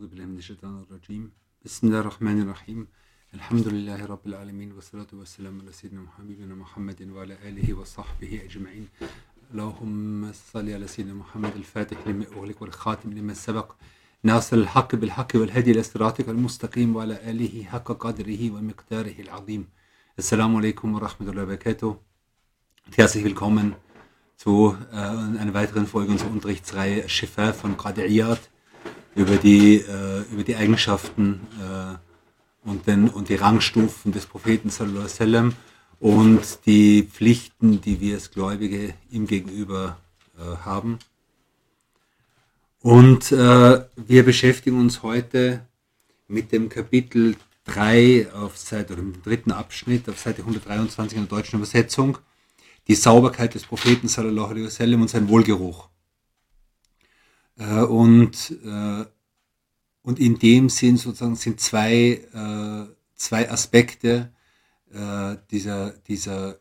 أعوذ بالله من الشيطان الرجيم. بسم الله الرحمن الرحيم. الحمد لله رب العالمين والصلاة والسلام على سيدنا حبيبنا محمد وعلى آله وصحبه أجمعين. اللهم صل على سيدنا محمد الفاتح لما أغلق والخاتم لما سبق ناصر الحق بالحق والهدي إلى المستقيم وعلى آله حق قدره ومقداره العظيم. السلام عليكم ورحمة الله وبركاته. Herzlich willkommen zu äh, einer weiteren Folge unserer Unterrichtsreihe Shifa von Qadi'iyat. Über die, äh, über die Eigenschaften äh, und, den, und die Rangstufen des Propheten wasallam und die Pflichten, die wir als Gläubige ihm gegenüber äh, haben. Und äh, wir beschäftigen uns heute mit dem Kapitel 3 auf Seite, oder im dritten Abschnitt auf Seite 123 in der deutschen Übersetzung die Sauberkeit des Propheten sallallahu alaihi wasallam und sein Wohlgeruch. Äh, und, äh, und in dem Sinn sozusagen sind zwei, äh, zwei Aspekte äh, dieser, dieser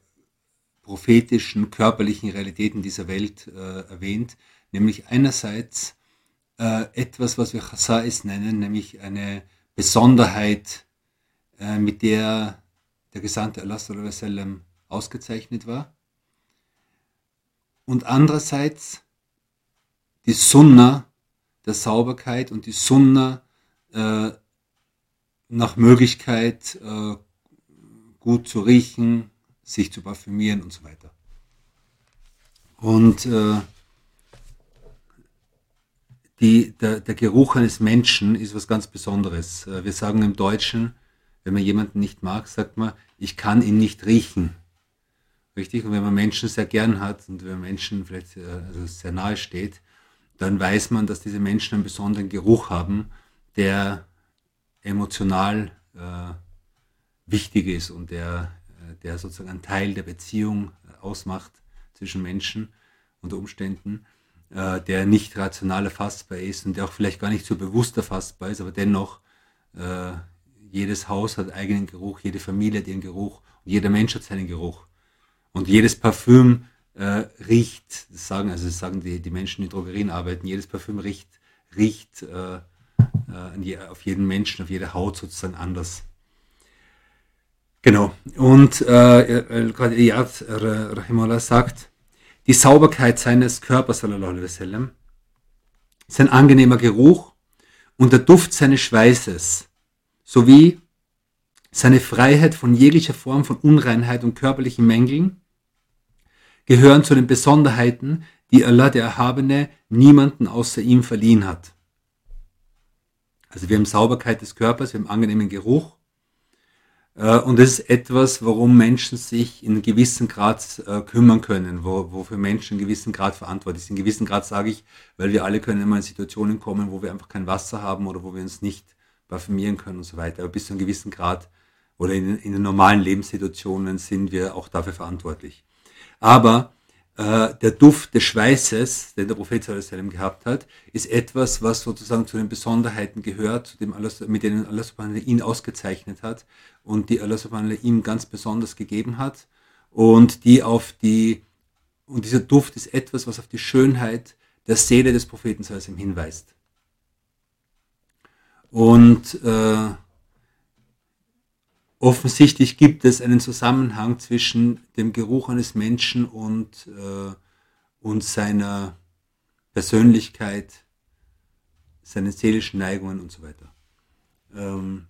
prophetischen, körperlichen Realitäten dieser Welt äh, erwähnt, nämlich einerseits äh, etwas, was wir Chasais nennen, nämlich eine Besonderheit, mit der der Gesandte Allah ausgezeichnet war. Und andererseits die Sunna der Sauberkeit und die Sunna äh, nach Möglichkeit äh, gut zu riechen, sich zu parfümieren und so weiter. Und äh, die, der, der Geruch eines Menschen ist was ganz Besonderes. Äh, wir sagen im Deutschen, wenn man jemanden nicht mag, sagt man, ich kann ihn nicht riechen. Richtig? Und wenn man Menschen sehr gern hat und wenn Menschen vielleicht äh, also sehr nahe steht, dann weiß man, dass diese Menschen einen besonderen Geruch haben, der emotional äh, wichtig ist und der, äh, der sozusagen einen Teil der Beziehung äh, ausmacht zwischen Menschen unter Umständen, äh, der nicht rational erfassbar ist und der auch vielleicht gar nicht so bewusst erfassbar ist, aber dennoch äh, jedes Haus hat eigenen Geruch, jede Familie hat ihren Geruch und jeder Mensch hat seinen Geruch. Und jedes Parfüm äh, riecht, das sagen, also das sagen die, die Menschen, die Drogerien arbeiten, jedes Parfüm riecht, riecht äh, äh, auf jeden Menschen, auf jede Haut sozusagen anders. Genau. Und äh, gerade Iyad Rahimullah sagt, die Sauberkeit seines Körpers, wasallam, sein angenehmer Geruch und der Duft seines Schweißes sowie seine Freiheit von jeglicher Form von Unreinheit und körperlichen Mängeln gehören zu den Besonderheiten, die Allah der Erhabene niemanden außer ihm verliehen hat. Also wir haben Sauberkeit des Körpers, wir haben angenehmen Geruch. Äh, und das ist etwas, worum Menschen sich in gewissen Grad äh, kümmern können, wo, wofür Menschen in gewissen Grad verantwortlich sind. In gewissen Grad sage ich, weil wir alle können immer in Situationen kommen, wo wir einfach kein Wasser haben oder wo wir uns nicht parfümieren können und so weiter. Aber bis zu einem gewissen Grad oder in, in den normalen Lebenssituationen sind wir auch dafür verantwortlich. Aber äh, der Duft des Schweißes, den der Prophet sallam gehabt hat, ist etwas, was sozusagen zu den Besonderheiten gehört, zu dem Allah, mit denen Allah subhanahu ihn ausgezeichnet hat und die Allah subhanahu ihm ganz besonders gegeben hat und die auf die und dieser Duft ist etwas, was auf die Schönheit der Seele des Propheten sallam hinweist. Und äh, offensichtlich gibt es einen Zusammenhang zwischen dem Geruch eines Menschen und, äh, und seiner Persönlichkeit, seinen seelischen Neigungen und so weiter. Ähm,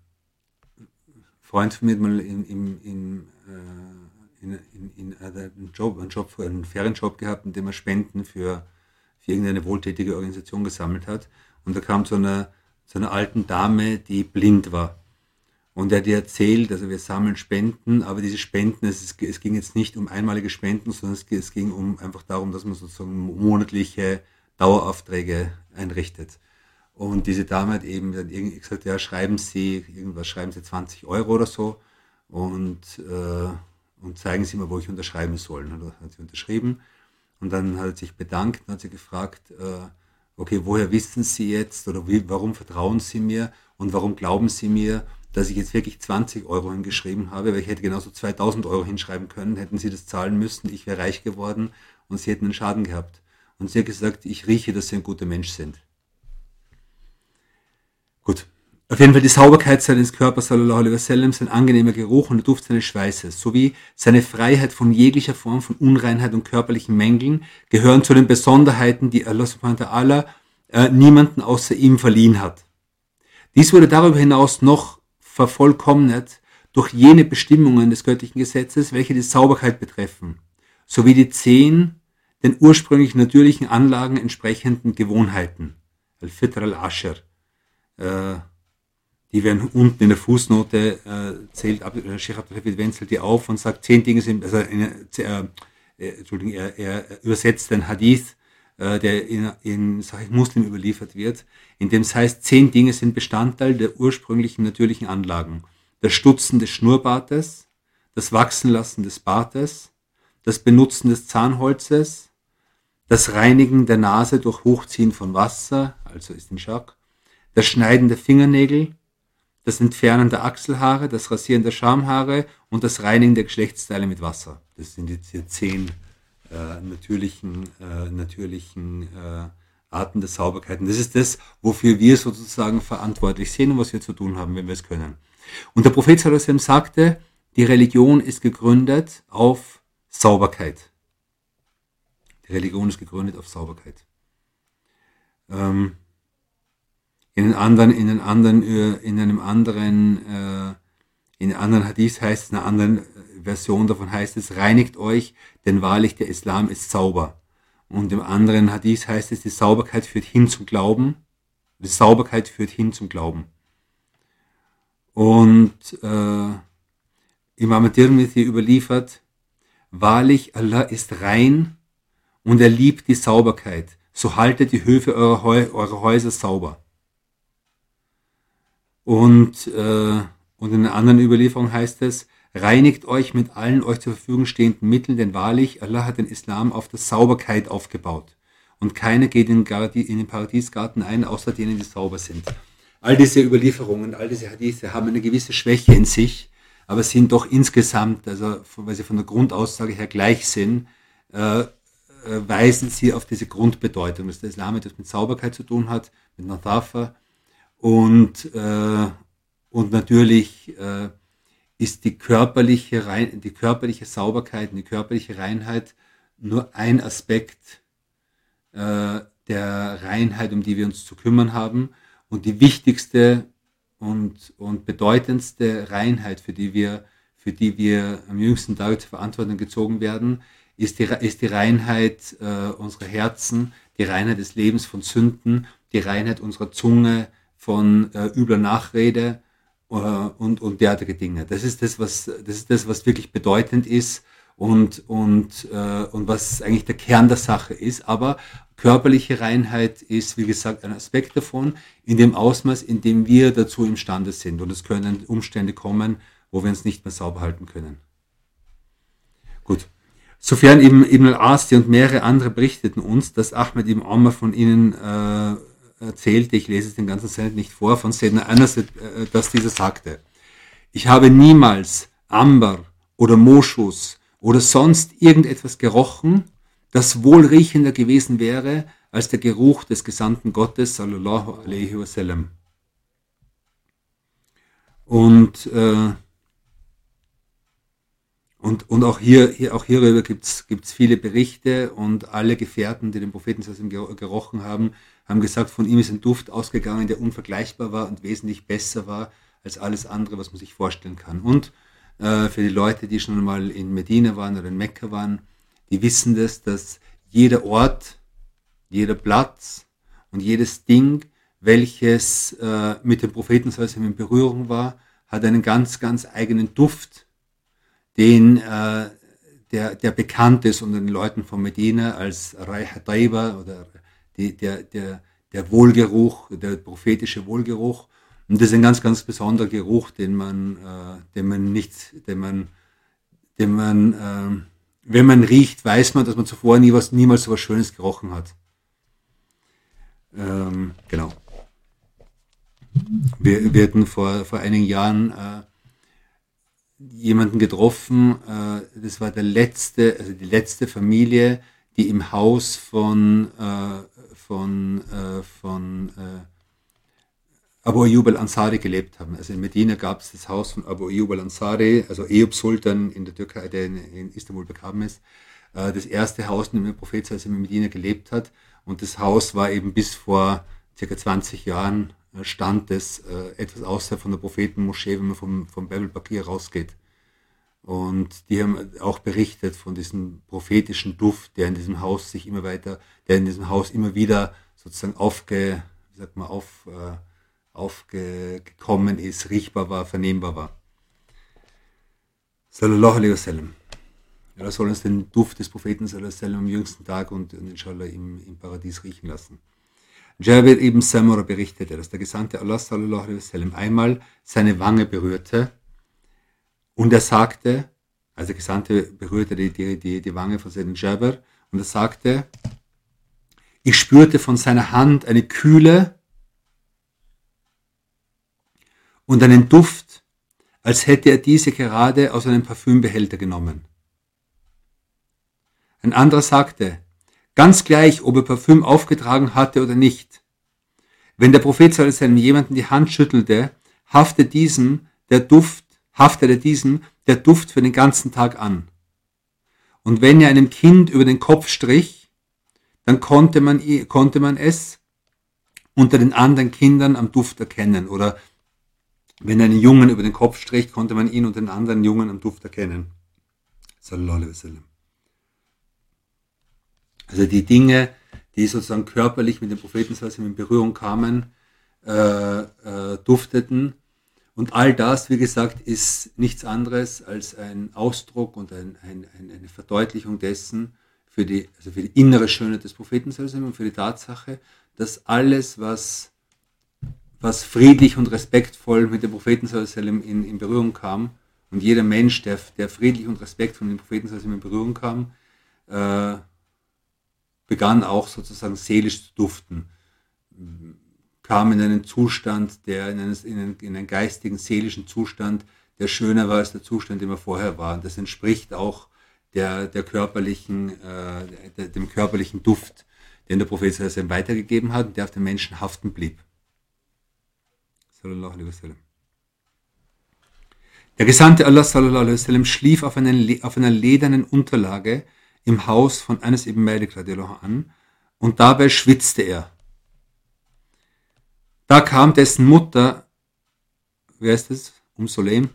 Freund von mir hat mal in, in, in, äh, in, in, in einen Job, einen Job, einen Ferienjob gehabt, in dem er Spenden für, für irgendeine wohltätige Organisation gesammelt hat. Und da kam zu einer, zu einer alten Dame, die blind war. Und er hat dir erzählt, also wir sammeln Spenden, aber diese Spenden, es, es ging jetzt nicht um einmalige Spenden, sondern es, es, ging um einfach darum, dass man sozusagen monatliche Daueraufträge einrichtet. Und diese Dame hat eben dann gesagt, ja, schreiben Sie irgendwas, schreiben Sie 20 Euro oder so und, äh, und zeigen Sie mir, wo ich unterschreiben soll. Und dann hat sie unterschrieben und dann hat sie sich bedankt und hat sie gefragt, äh, okay, woher wissen Sie jetzt oder wie, warum vertrauen Sie mir und warum glauben Sie mir, dass ich jetzt wirklich 20 Euro hingeschrieben habe, weil ich hätte genauso 2000 Euro hinschreiben können, hätten sie das zahlen müssen, ich wäre reich geworden und sie hätten einen Schaden gehabt. Und sie hat gesagt, ich rieche, dass sie ein guter Mensch sind. Auf jeden Fall die Sauberkeit seines Körpers, sallallahu alaihi wasallam, sein angenehmer Geruch und der Duft seines Schweißes, sowie seine Freiheit von jeglicher Form von Unreinheit und körperlichen Mängeln gehören zu den Besonderheiten, die Allah subhanahu wa ta'ala äh, niemanden außer ihm verliehen hat. Dies wurde darüber hinaus noch vervollkommnet durch jene Bestimmungen des göttlichen Gesetzes, welche die Sauberkeit betreffen, sowie die zehn den ursprünglich natürlichen Anlagen entsprechenden Gewohnheiten. Al-Fitr al-Asher. Äh, die werden unten in der Fußnote äh, zählt äh, Sheikh Abdel Wenzel die auf und sagt, zehn Dinge sind, also äh, äh, Entschuldigung, er, er übersetzt den Hadith, äh, der in, in Sahih Muslim überliefert wird, in dem es heißt, zehn Dinge sind Bestandteil der ursprünglichen natürlichen Anlagen. Das Stutzen des Schnurrbartes, das Wachsenlassen des Bartes, das Benutzen des Zahnholzes, das Reinigen der Nase durch Hochziehen von Wasser, also ist ein Schock, das Schneiden der Fingernägel, das Entfernen der Achselhaare, das Rasieren der Schamhaare und das Reinigen der Geschlechtsteile mit Wasser. Das sind jetzt hier zehn äh, natürlichen, äh, natürlichen äh, Arten der Sauberkeit. Und das ist das, wofür wir sozusagen verantwortlich sind und was wir zu tun haben, wenn wir es können. Und der Prophet Sallallahu sagte, die Religion ist gegründet auf Sauberkeit. Die Religion ist gegründet auf Sauberkeit. Ähm, in, anderen, in, anderen, äh, in einem anderen, äh, in anderen Hadith heißt es, in einer anderen äh, Version davon heißt es, reinigt euch, denn wahrlich der Islam ist sauber. Und im anderen Hadith heißt es, die Sauberkeit führt hin zum Glauben. Die Sauberkeit führt hin zum Glauben. Und äh, Imam Tirmidhi überliefert, wahrlich Allah ist rein und er liebt die Sauberkeit. So haltet die Höfe eurer, eurer Häuser sauber. Und, äh, und in einer anderen Überlieferung heißt es, reinigt euch mit allen euch zur Verfügung stehenden Mitteln, denn wahrlich, Allah hat den Islam auf der Sauberkeit aufgebaut. Und keiner geht in, den Paradiesgarten ein, außer denen, die sauber sind. All diese Überlieferungen, all diese Hadithe haben eine gewisse Schwäche in sich, aber sind doch insgesamt, also weil sie von der Grundaussage her gleich sind, äh, äh, weisen sie auf diese Grundbedeutung, dass der Islam etwas mit Sauberkeit zu tun hat, mit Nathafa, und, äh, und natürlich äh, ist die körperliche, Rein die körperliche Sauberkeit die körperliche Reinheit nur ein Aspekt äh, der Reinheit, um die wir uns zu kümmern haben. Und die wichtigste und, und bedeutendste Reinheit, für die wir, für die wir am jüngsten Tage zur Verantwortung gezogen werden, ist die, ist die Reinheit äh, unserer Herzen, die Reinheit des Lebens von Sünden, die Reinheit unserer Zunge, von äh, übler Nachrede und, und derartige Dinge. Das ist das, was, das ist das, was wirklich bedeutend ist und, und, äh, und was eigentlich der Kern der Sache ist. Aber körperliche Reinheit ist, wie gesagt, ein Aspekt davon, in dem Ausmaß, in dem wir dazu imstande sind. Und es können Umstände kommen, wo wir uns nicht mehr sauber halten können. Gut. Sofern eben Ibn al-Asti und mehrere andere berichteten uns, dass Ahmed ibn Omar von ihnen äh, erzählte, ich lese es den ganzen Send nicht vor, von Sedna Anas, äh, dass dieser sagte, ich habe niemals Amber oder Moschus oder sonst irgendetwas gerochen, das wohlriechender gewesen wäre als der Geruch des Gesandten Gottes, sallallahu alaihi wasallam. Und, äh, und, und auch, hier, hier, auch hierüber gibt es viele Berichte und alle Gefährten, die den Propheten gerochen haben, haben gesagt, von ihm ist ein Duft ausgegangen, der unvergleichbar war und wesentlich besser war als alles andere, was man sich vorstellen kann. Und äh, für die Leute, die schon mal in Medina waren oder in Mekka waren, die wissen das, dass jeder Ort, jeder Platz und jedes Ding, welches äh, mit dem Propheten in Berührung war, hat einen ganz, ganz eigenen Duft, den äh, der, der bekannt ist unter den Leuten von Medina als Raiha Taiba oder die, der, der, der Wohlgeruch, der prophetische Wohlgeruch. Und das ist ein ganz, ganz besonderer Geruch, den man, äh, den man nicht, den man, den man, äh, wenn man riecht, weiß man, dass man zuvor nie was, niemals so was Schönes gerochen hat. Ähm, genau. Wir, wir hatten vor, vor einigen Jahren äh, jemanden getroffen, äh, das war der letzte, also die letzte Familie, die im Haus von, äh, von, äh, von Abu Ayyub al-Ansari gelebt haben. Also in Medina gab es das Haus von Abu Ayyub al-Ansari, also Eyüp Sultan in der Türkei, der in, in Istanbul begraben ist. Äh, das erste Haus, in dem der Prophet in Medina gelebt hat. Und das Haus war eben bis vor circa 20 Jahren äh, stand es äh, etwas außerhalb von der Prophetenmoschee, wenn man vom, vom Babel Bakir rausgeht. Und die haben auch berichtet von diesem prophetischen Duft, der in diesem Haus sich immer weiter, der in diesem Haus immer wieder sozusagen aufge, wie sagt man, auf, äh, aufgekommen ist, riechbar war, vernehmbar war. Sallallahu alaihi wasallam. Ja, soll uns den Duft des Propheten sallallahu alaihi wasallam am jüngsten Tag und, und inshallah im, im Paradies riechen lassen. Jabir ibn Samura berichtete, dass der Gesandte Allah sallallahu alaihi wasallam einmal seine Wange berührte und er sagte, also der Gesandte berührte die, die, die, die Wange von seinem Jabir und er sagte, ich spürte von seiner Hand eine Kühle und einen Duft, als hätte er diese gerade aus einem Parfümbehälter genommen. Ein anderer sagte, Ganz gleich, ob er Parfüm aufgetragen hatte oder nicht. Wenn der Prophet seinem jemanden die Hand schüttelte, haftete diesem der Duft, haftete diesem der Duft für den ganzen Tag an. Und wenn er einem Kind über den Kopf strich, dann konnte man, konnte man es unter den anderen Kindern am Duft erkennen. Oder wenn er einen Jungen über den Kopf strich, konnte man ihn unter den anderen Jungen am Duft erkennen. Sallallahu alaihi wasallam. Also die Dinge, die sozusagen körperlich mit dem Propheten in Berührung kamen, äh, äh, dufteten. Und all das, wie gesagt, ist nichts anderes als ein Ausdruck und ein, ein, eine Verdeutlichung dessen für die, also für die innere Schönheit des Propheten und für die Tatsache, dass alles, was, was friedlich und respektvoll mit dem Propheten in, in Berührung kam, und jeder Mensch, der, der friedlich und respektvoll mit dem Propheten in Berührung kam, äh, begann auch sozusagen seelisch zu duften, kam in einen Zustand, der in einen, in einen, in einen geistigen, seelischen Zustand, der schöner war als der Zustand, den er vorher war. Und das entspricht auch der, der körperlichen, äh, der, dem körperlichen Duft, den der Prophet Sallallahu weitergegeben hat und der auf den Menschen haften blieb. Sallallahu alaihi wasallam. Der Gesandte Allah sallallahu alaihi wasallam schlief auf, einen, auf einer ledernen Unterlage, im Haus von Anas ibn Malik an und dabei schwitzte er. Da kam dessen Mutter, wer ist es, um Solem,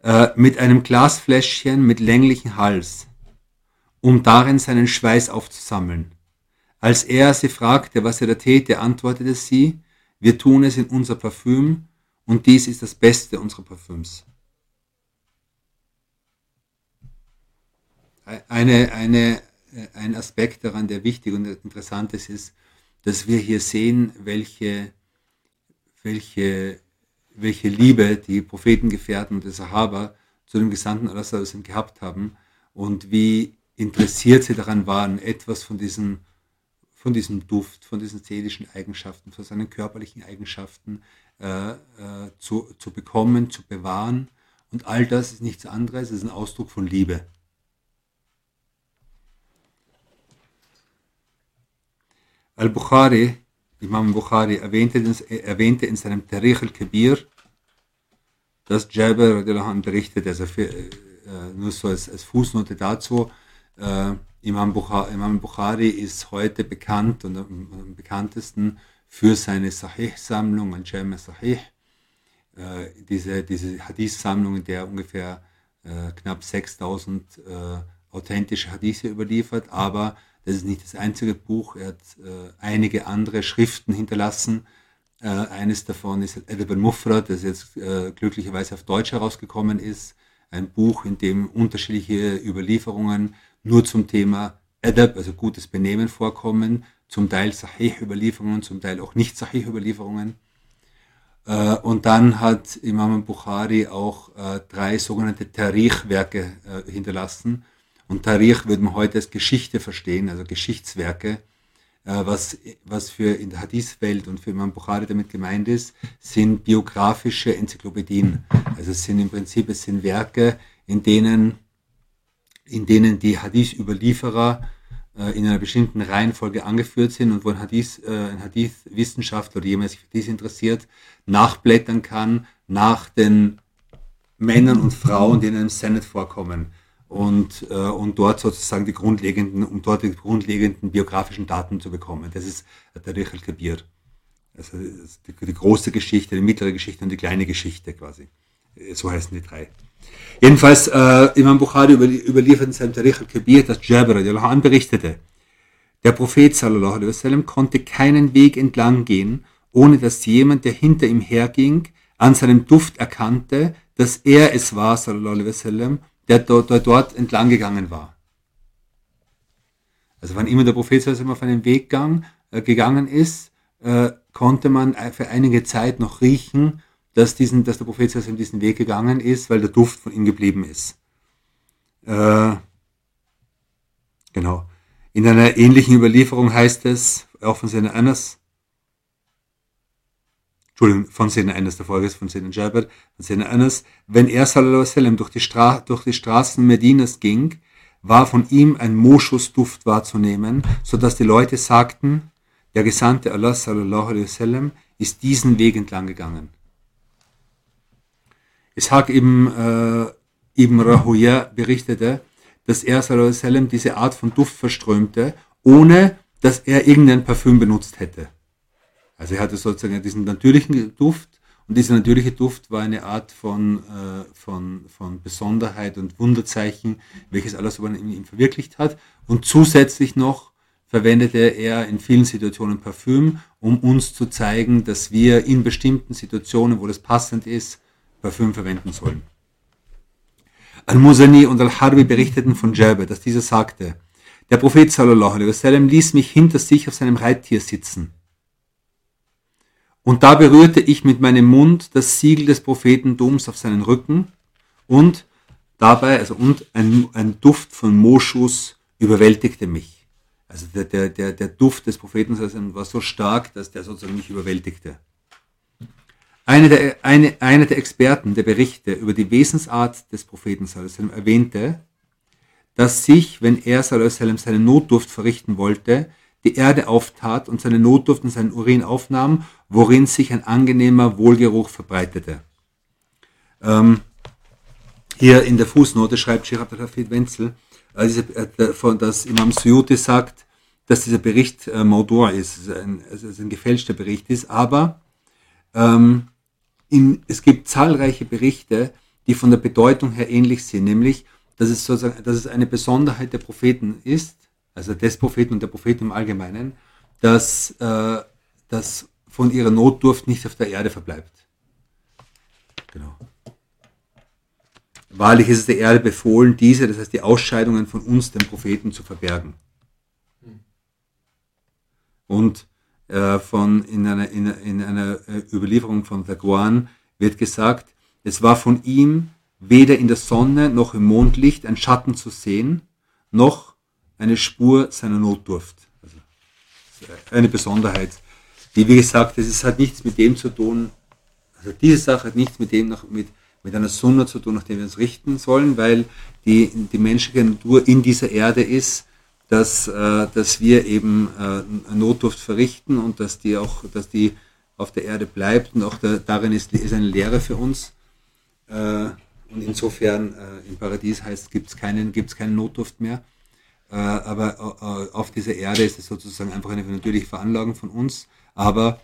äh, mit einem Glasfläschchen mit länglichem Hals, um darin seinen Schweiß aufzusammeln. Als er sie fragte, was er da täte, antwortete sie, wir tun es in unser Parfüm und dies ist das Beste unserer Parfüms. eine, eine, ein Aspekt daran, der wichtig und interessant ist, ist, dass wir hier sehen, welche, welche, welche Liebe die Prophetengefährten und die Sahaba zu dem Gesandten Allah gehabt haben und wie interessiert sie daran waren, etwas von diesem, von diesem Duft, von diesen seelischen Eigenschaften, von seinen körperlichen Eigenschaften äh, äh, zu, zu bekommen, zu bewahren. Und all das ist nichts anderes, es ist ein Ausdruck von Liebe. Al-Bukhari, Imam Bukhari, erwähnte, in seinem Tarikh al-Kabir, dass Jabir berichtet, also für, äh, nur so als, als Fußnote dazu, äh, Imam, Bukhari, Imam Bukhari ist heute bekannt und am bekanntesten für seine Sahih-Sammlung, Al-Jam Sahih, äh, diese, diese Hadith-Sammlung, in der ungefähr äh, knapp 6000 äh, authentische Hadithe überliefert, aber das ist nicht das einzige Buch. Er hat äh, einige andere Schriften hinterlassen. Äh, eines davon ist Edeb al-Mufrad, das jetzt äh, glücklicherweise auf Deutsch herausgekommen ist. Ein Buch, in dem unterschiedliche Überlieferungen nur zum Thema Adab, also gutes Benehmen vorkommen, zum Teil Sahih-Überlieferungen, zum Teil auch nicht Sahih-Überlieferungen. Äh, und dann hat Imam Bukhari auch äh, drei sogenannte Tarikh-Werke äh, hinterlassen und Tarikh würde man heute als Geschichte verstehen, also Geschichtswerke. Äh, was, was für in der Hadith-Welt und für Imam Bukhari damit gemeint ist, sind biografische Enzyklopädien. Also es sind im Prinzip, es sind Werke, in denen, in denen die Hadith-Überlieferer äh, in einer bestimmten Reihenfolge angeführt sind und wo ein Hadith, äh, ein Hadith-Wissenschaftler oder jemand sich für dies interessiert, nachblättern kann nach den Männern und Frauen, die in einem Senate vorkommen und, äh, und dort sozusagen die grundlegenden, um dort die grundlegenden biografischen Daten zu bekommen. Das ist der Richel Kabir. Also die, die, große Geschichte, die mittlere Geschichte und die kleine Geschichte quasi. So heißen die drei. Jedenfalls, äh, Imam Bukhari überliefert in seinem Tarikh al-Kabir, dass Jabir an berichtete, der Prophet sallallahu alaihi wasallam konnte keinen Weg entlang gehen, ohne dass jemand, der hinter ihm herging, an seinem Duft erkannte, dass er es war, sallallahu alaihi wasallam, der dort, dort, dort entlang gegangen war. Also wann immer der Prophet sallallahu auf einen Weg gang, äh, gegangen ist, äh, konnte man für einige Zeit noch riechen, dass, diesen, dass der Prophet in diesen Weg gegangen ist, weil der Duft von ihm geblieben ist. Äh, genau. In einer ähnlichen Überlieferung heißt es, auch von Sena Anas, Entschuldigung, von Sena Anas, der Folge ist von Sena Jabir, von Sena Anas, wenn er sallallahu sallam, durch, die Stra durch die Straßen Medinas ging, war von ihm ein Moschusduft wahrzunehmen, so dass die Leute sagten, der Gesandte Allah sallallahu alaihi wasallam ist diesen Weg entlang gegangen. Ishaq ibn, äh, ibn Rahuya berichtete, dass er sallam, diese Art von Duft verströmte, ohne dass er irgendein Parfüm benutzt hätte. Also er hatte sozusagen diesen natürlichen Duft und dieser natürliche Duft war eine Art von, äh, von, von Besonderheit und Wunderzeichen, welches alles in ihm verwirklicht hat. Und zusätzlich noch verwendete er in vielen Situationen Parfüm, um uns zu zeigen, dass wir in bestimmten Situationen, wo das passend ist, Parfüm verwenden sollen. Al-Musani und Al-Harbi berichteten von Jabir, dass dieser sagte, der Prophet sallallahu alaihi wasallam ließ mich hinter sich auf seinem Reittier sitzen. Und da berührte ich mit meinem Mund das Siegel des Prophetentums auf seinen Rücken und dabei, also und ein, ein Duft von Moschus überwältigte mich. Also der, der, der, der Duft des Propheten war so stark, dass der sozusagen mich überwältigte. Einer der, eine, einer der Experten der Berichte über die Wesensart des Propheten sallam, erwähnte, dass sich, wenn er sallam, seine Notdurft verrichten wollte, die Erde auftat und seine Notdurft und seinen Urin aufnahm, worin sich ein angenehmer Wohlgeruch verbreitete. Ähm, hier in der Fußnote schreibt Sheikh Abdel Wenzel, von, dass Imam Suyuti sagt, dass dieser Bericht äh, Maudur ist, also ein, also ein gefälschter Bericht ist, aber ähm, in, es gibt zahlreiche Berichte, die von der Bedeutung her ähnlich sind, nämlich, dass es sozusagen, dass es eine Besonderheit der Propheten ist, also des Propheten und der Propheten im Allgemeinen, dass, äh, dass von ihrer Notdurft nicht auf der Erde verbleibt. Genau. Wahrlich ist es der Erde befohlen, diese, das heißt die Ausscheidungen von uns, den Propheten, zu verbergen. Und äh, von, in einer, in, in einer äh, Überlieferung von Daguan wird gesagt, es war von ihm weder in der Sonne noch im Mondlicht ein Schatten zu sehen, noch eine Spur seiner Notdurft. Also eine Besonderheit, die, wie gesagt, ist, hat nichts mit dem zu tun, also diese Sache hat nichts mit dem noch, mit, mit einer Sonne zu tun, nach der wir uns richten sollen, weil die, die menschliche Natur in dieser Erde ist, dass, äh, dass wir eben äh, Notdurft verrichten und dass die auch, dass die auf der Erde bleibt und auch da, darin ist, ist eine Lehre für uns. Äh, und insofern äh, im Paradies heißt, gibt es keinen, gibt's keinen Notduft mehr. Äh, aber äh, auf dieser Erde ist es sozusagen einfach eine natürliche Veranlagung von uns. Aber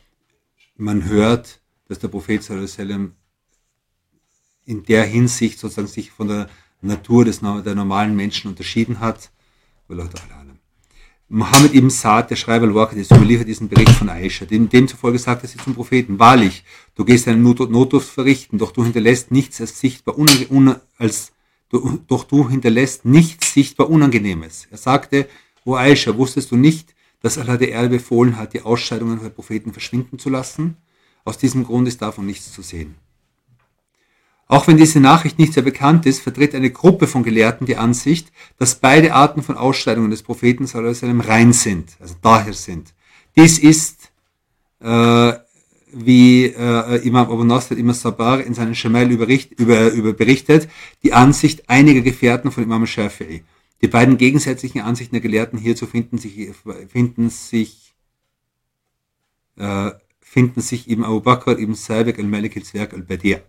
man hört, dass der Prophet sallam in der Hinsicht sozusagen sich von der Natur des, der normalen Menschen unterschieden hat Mohammed ibn Saad, der Schreiber Al-Waqid, überliefert diesen Bericht von Aisha. Dem, demzufolge sagte sie zum Propheten, wahrlich, du gehst eine Not Notdurft verrichten, doch du hinterlässt nichts als sichtbar, unange als, du, doch du hinterlässt nichts sichtbar Unangenehmes. Er sagte, O Aisha, wusstest du nicht, dass Allah der Erde befohlen hat, die Ausscheidungen der Propheten verschwinden zu lassen? Aus diesem Grund ist davon nichts zu sehen. Auch wenn diese Nachricht nicht sehr bekannt ist, vertritt eine Gruppe von Gelehrten die Ansicht, dass beide Arten von Ausscheidungen des Propheten sallam, rein sind, also daher sind. Dies ist, äh, wie äh, Imam Abu Nasr Imam Sabar in seinem Shamel über, über, über berichtet, die Ansicht einiger Gefährten von Imam Shafi'i. Die beiden gegensätzlichen Ansichten der Gelehrten hierzu finden sich, finden sich, äh, finden sich eben Abu Bakr ibn Sabiq al-Malik al-Zwerg al-Badir.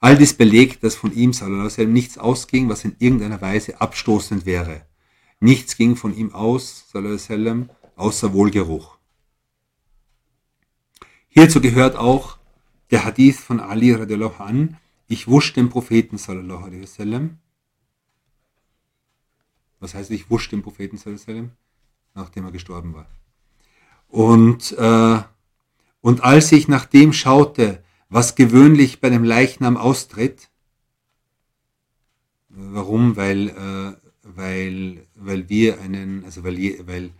All dies belegt, dass von ihm sallam, nichts ausging, was in irgendeiner Weise abstoßend wäre. Nichts ging von ihm aus, sallam, außer Wohlgeruch. Hierzu gehört auch der Hadith von Ali radiallahu an, ich wusch den Propheten sallallahu alaihi wasallam. Was heißt, ich wusch den Propheten wasallam, nachdem er gestorben war. Und, äh, und als ich nach dem schaute, was gewöhnlich bei einem Leichnam austritt. Warum? Weil, äh, weil, weil wir einen, also weil, weil,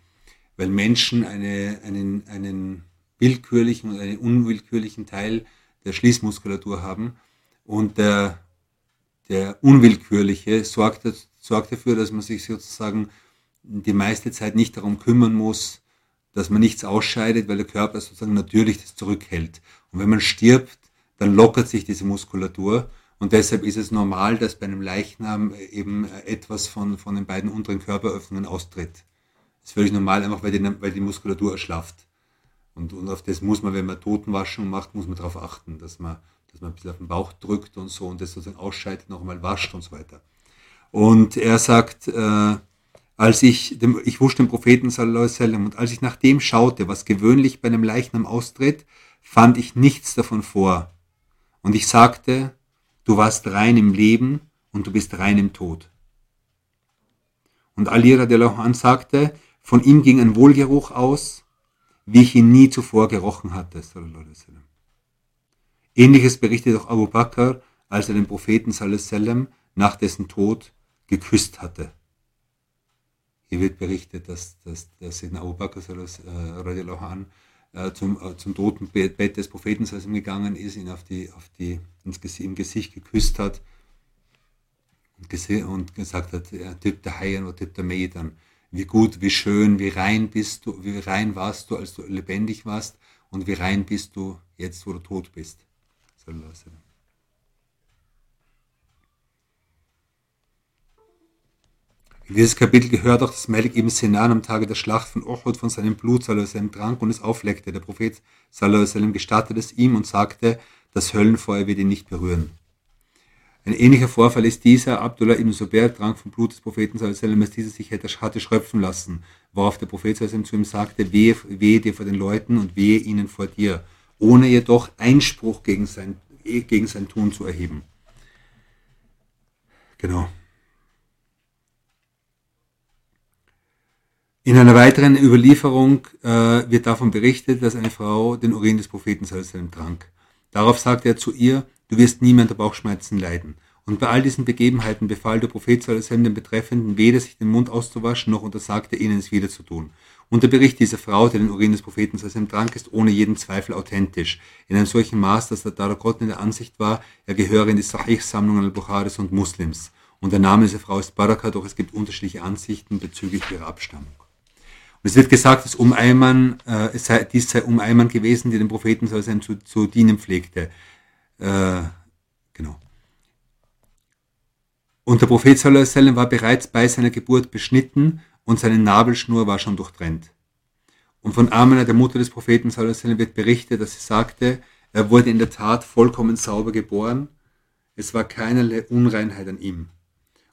weil Menschen eine, einen, einen willkürlichen und einen unwillkürlichen Teil der Schließmuskulatur haben und der, der unwillkürliche sorgt, sorgt dafür, dass man sich sozusagen die meiste Zeit nicht darum kümmern muss, dass man nichts ausscheidet, weil der Körper sozusagen natürlich das zurückhält. Und wenn man stirbt, dann lockert sich diese Muskulatur. Und deshalb ist es normal, dass bei einem Leichnam eben etwas von, von den beiden unteren Körperöffnungen austritt. Das ist völlig normal, einfach weil die, weil die Muskulatur erschlafft. Und, und auf das muss man, wenn man Totenwaschen macht, muss man darauf achten, dass man, dass man ein bisschen auf den Bauch drückt und so und das sozusagen ausscheidet, noch einmal wascht und so weiter. Und er sagt, äh, als ich, dem, ich wusch den Propheten wasallam, und als ich nach dem schaute, was gewöhnlich bei einem Leichnam austritt, fand ich nichts davon vor. Und ich sagte, du warst rein im Leben und du bist rein im Tod. Und Ali radiallahu an sagte, von ihm ging ein Wohlgeruch aus, wie ich ihn nie zuvor gerochen hatte. Ähnliches berichtet auch Abu Bakr, als er den Propheten sallam, nach dessen Tod geküsst hatte. Hier wird berichtet, dass, dass, dass in Abu Bakr an äh, zum, äh, zum Totenbett des Propheten gegangen ist, ihn auf die, auf die, ins im Gesicht geküsst hat und, und gesagt hat, tippt der Haien oder tippt der Medern. Wie gut, wie schön, wie rein bist du, wie rein warst du, als du lebendig warst und wie rein bist du jetzt, wo du tot bist. Sallallahu alaihi In dieses Kapitel gehört auch, dass Malik ibn Sinan am Tage der Schlacht von Uhud von seinem Blut sallam, trank und es aufleckte. Der Prophet sallam, gestattete es ihm und sagte, das Höllenfeuer wird ihn nicht berühren. Ein ähnlicher Vorfall ist dieser, Abdullah ibn Zubair trank vom Blut des Propheten sallam, als dieser sich hatte schröpfen lassen, worauf der Prophet sallam, zu ihm sagte, wehe, wehe dir vor den Leuten und wehe ihnen vor dir, ohne jedoch Einspruch gegen sein, gegen sein Tun zu erheben. Genau. In einer weiteren Überlieferung äh, wird davon berichtet, dass eine Frau den Urin des Propheten Salzalem trank. Darauf sagte er zu ihr, du wirst niemand der Bauchschmerzen leiden. Und bei all diesen Begebenheiten befahl der Prophet Salzalem den Betreffenden weder sich den Mund auszuwaschen, noch untersagte ihnen es wieder zu tun. Und der Bericht dieser Frau, der den Urin des Propheten Salzalem trank, ist ohne jeden Zweifel authentisch. In einem solchen Maß, dass der Daraqot in der Ansicht war, er gehöre in die Sahih-Sammlungen al-Bukharis und Muslims. Und der Name dieser Frau ist Baraka, doch es gibt unterschiedliche Ansichten bezüglich ihrer Abstammung. Und es wird gesagt, dass um Eimann, äh, es sei, dies sei um Eimann gewesen, der den Propheten zu, zu dienen pflegte. Äh, genau. Und der Prophet sallam, war bereits bei seiner Geburt beschnitten und seine Nabelschnur war schon durchtrennt. Und von Amina, der Mutter des Propheten sallam, wird berichtet, dass sie sagte, er wurde in der Tat vollkommen sauber geboren, es war keinerlei Unreinheit an ihm.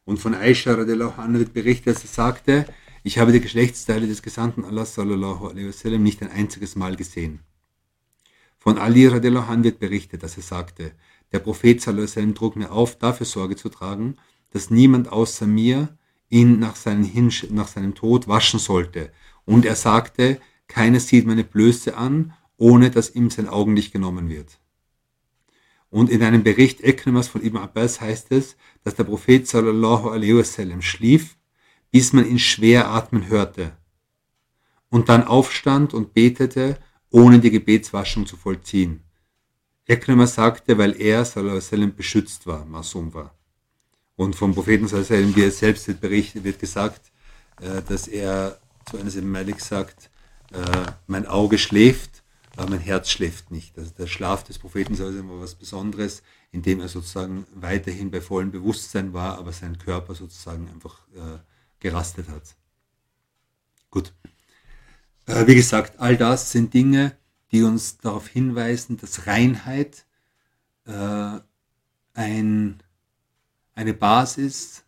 Und von Aisha radiallahu anha wird berichtet, dass sie sagte, ich habe die Geschlechtsteile des Gesandten Allah sallallahu alaihi wasallam nicht ein einziges Mal gesehen. Von Ali radiallahu wird berichtet, dass er sagte, der Prophet sallallahu alaihi wasallam trug mir auf, dafür Sorge zu tragen, dass niemand außer mir ihn nach, nach seinem Tod waschen sollte. Und er sagte, keiner sieht meine Blöße an, ohne dass ihm sein Augenlicht genommen wird. Und in einem Bericht Ekrimas von Ibn Abbas heißt es, dass der Prophet sallallahu alaihi wasallam schlief bis man ihn schwer atmen hörte, und dann aufstand und betete, ohne die Gebetswaschung zu vollziehen. Ekrima sagte, weil er sallam, beschützt war, Masum war. Und vom Propheten sallam, wie er selbst wird berichtet, wird gesagt, äh, dass er zu Eines im Malik sagt, äh, mein Auge schläft, aber mein Herz schläft nicht. Also der Schlaf des Propheten sallam, war was Besonderes, indem er sozusagen weiterhin bei vollem Bewusstsein war, aber sein Körper sozusagen einfach äh, gerastet hat. Gut. Äh, wie gesagt, all das sind Dinge, die uns darauf hinweisen, dass Reinheit äh, ein, eine Basis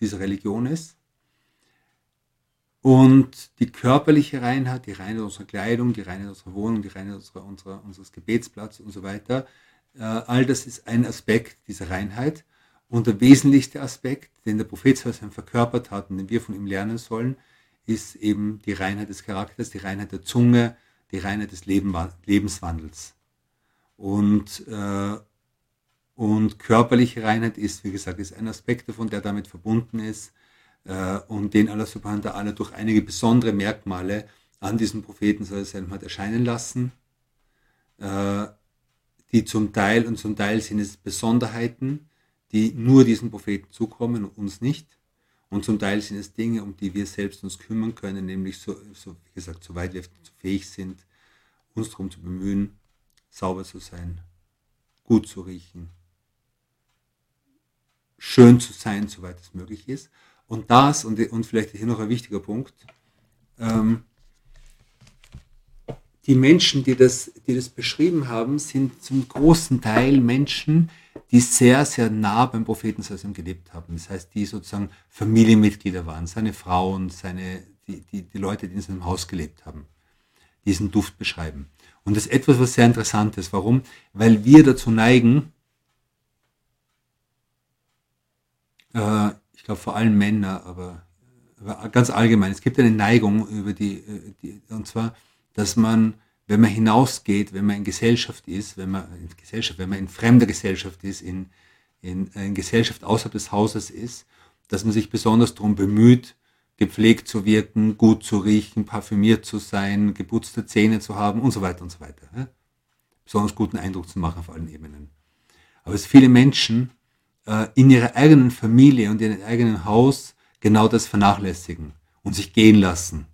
dieser Religion ist. Und die körperliche Reinheit, die Reinheit unserer Kleidung, die Reinheit unserer Wohnung, die Reinheit unserer, unserer, unseres Gebetsplatzes und so weiter, äh, all das ist ein Aspekt dieser Reinheit. Und der wesentlichste Aspekt, den der Prophet verkörpert hat und den wir von ihm lernen sollen, ist eben die Reinheit des Charakters, die Reinheit der Zunge, die Reinheit des Lebenswandels. Und, äh, und körperliche Reinheit ist, wie gesagt, ist ein Aspekt davon, der damit verbunden ist äh, und den Allah subhanahu wa ta'ala durch einige besondere Merkmale an diesem Propheten hat erscheinen lassen, äh, die zum Teil und zum Teil sind es Besonderheiten, die nur diesem Propheten zukommen und uns nicht. Und zum Teil sind es Dinge, um die wir selbst uns kümmern können, nämlich so, so wie gesagt, soweit wir fähig sind, uns darum zu bemühen, sauber zu sein, gut zu riechen, schön zu sein, soweit es möglich ist. Und das, und, und vielleicht hier noch ein wichtiger Punkt, ähm, die Menschen, die das, die das beschrieben haben, sind zum großen Teil Menschen, die sehr, sehr nah beim Propheten Sassam gelebt haben. Das heißt, die sozusagen Familienmitglieder waren, seine Frauen, seine, die, die, die Leute, die in seinem Haus gelebt haben, diesen Duft beschreiben. Und das ist etwas, was sehr interessant ist. Warum? Weil wir dazu neigen, äh, ich glaube vor allem Männer, aber, aber, ganz allgemein, es gibt eine Neigung über die, äh, die, und zwar, dass man wenn man hinausgeht, wenn man in Gesellschaft ist, wenn man in Gesellschaft, wenn man in fremder Gesellschaft ist, in, in, in Gesellschaft außerhalb des Hauses ist, dass man sich besonders darum bemüht, gepflegt zu wirken, gut zu riechen, parfümiert zu sein, geputzte Zähne zu haben und so weiter und so weiter. Ja? Besonders guten Eindruck zu machen auf allen Ebenen. Aber es viele Menschen äh, in ihrer eigenen Familie und in ihrem eigenen Haus genau das vernachlässigen und sich gehen lassen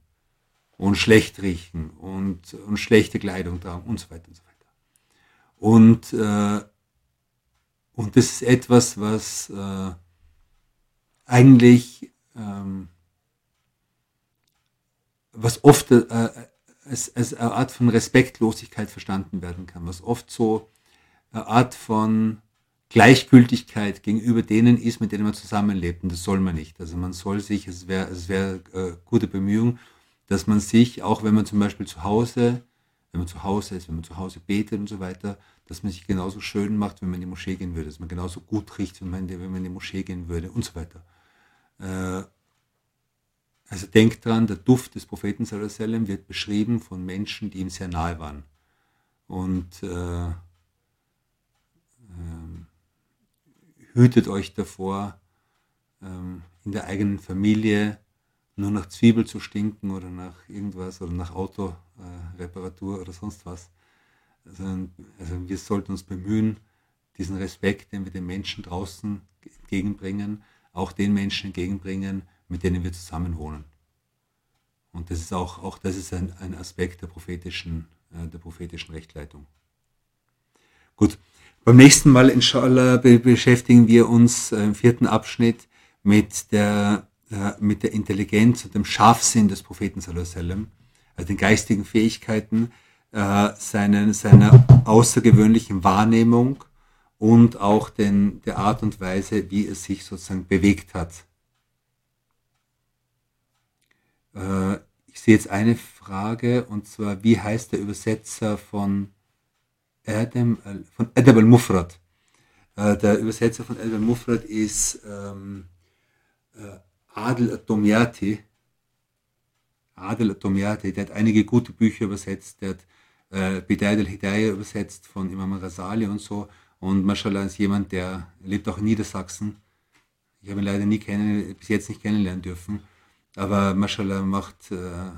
und schlecht riechen und, und schlechte Kleidung tragen und so weiter und so weiter. Und, äh, und das ist etwas, was äh, eigentlich, ähm, was oft äh, als, als eine Art von Respektlosigkeit verstanden werden kann, was oft so eine Art von Gleichgültigkeit gegenüber denen ist, mit denen man zusammenlebt. Und das soll man nicht. Also man soll sich, es wäre es wäre äh, gute Bemühung, dass man sich, auch wenn man zum Beispiel zu Hause, wenn man zu Hause ist, wenn man zu Hause betet und so weiter, dass man sich genauso schön macht, wenn man in die Moschee gehen würde, dass man genauso gut riecht, wenn man, in die, wenn man in die Moschee gehen würde und so weiter. Äh, also denkt dran, der Duft des Propheten Sallallahu wird beschrieben von Menschen, die ihm sehr nahe waren. Und äh, äh, hütet euch davor, ähm, in der eigenen Familie nur nach Zwiebel zu stinken oder nach irgendwas oder nach Autoreparatur äh, oder sonst was. Also, also, wir sollten uns bemühen, diesen Respekt, den wir den Menschen draußen entgegenbringen, auch den Menschen entgegenbringen, mit denen wir zusammen wohnen. Und das ist auch, auch das ist ein, ein Aspekt der prophetischen, äh, der prophetischen Rechtleitung. Gut, beim nächsten Mal, inshallah, beschäftigen wir uns äh, im vierten Abschnitt mit der äh, mit der Intelligenz und dem Scharfsinn des Propheten also den geistigen Fähigkeiten, äh, seinen, seiner außergewöhnlichen Wahrnehmung und auch den, der Art und Weise, wie es sich sozusagen bewegt hat. Äh, ich sehe jetzt eine Frage und zwar, wie heißt der Übersetzer von Adam, von Adab al-Mufrad? der Übersetzer von Adab al-Mufrad ist ähm, Adel Atomiati, Adel Atomiati, der hat einige gute Bücher übersetzt, der hat äh, Bidayat al-Hidayah übersetzt von Imam Rasali und so. Und Mashallah ist jemand, der lebt auch in Niedersachsen. Ich habe ihn leider nie kennen, bis jetzt nicht kennenlernen dürfen. Aber Mashallah macht, äh, äh,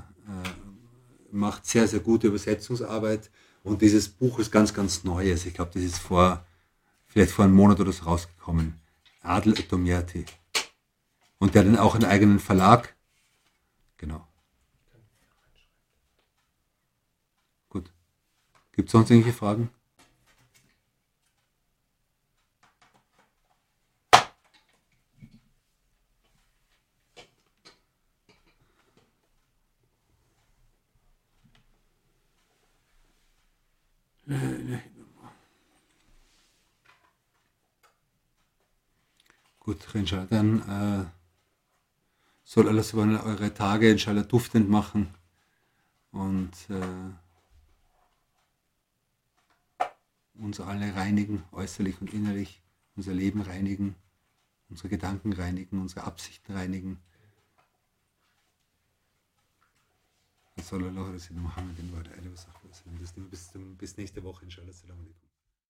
macht sehr, sehr gute Übersetzungsarbeit. Und dieses Buch ist ganz, ganz neu. Also ich glaube, das ist vor, vielleicht vor einem Monat oder so rausgekommen. Adel Atomiati. Und der dann auch einen eigenen Verlag. Genau. Gut. Gibt es sonst irgendwelche Fragen? Gut, Renschad, dann äh soll Allah subhanahu eure Tage inshallah duftend machen und äh, uns alle reinigen, äußerlich und innerlich, unser Leben reinigen, unsere Gedanken reinigen, unsere Absichten reinigen. Muhammad, bis nächste Woche, inshallah. Assalamu alaikum.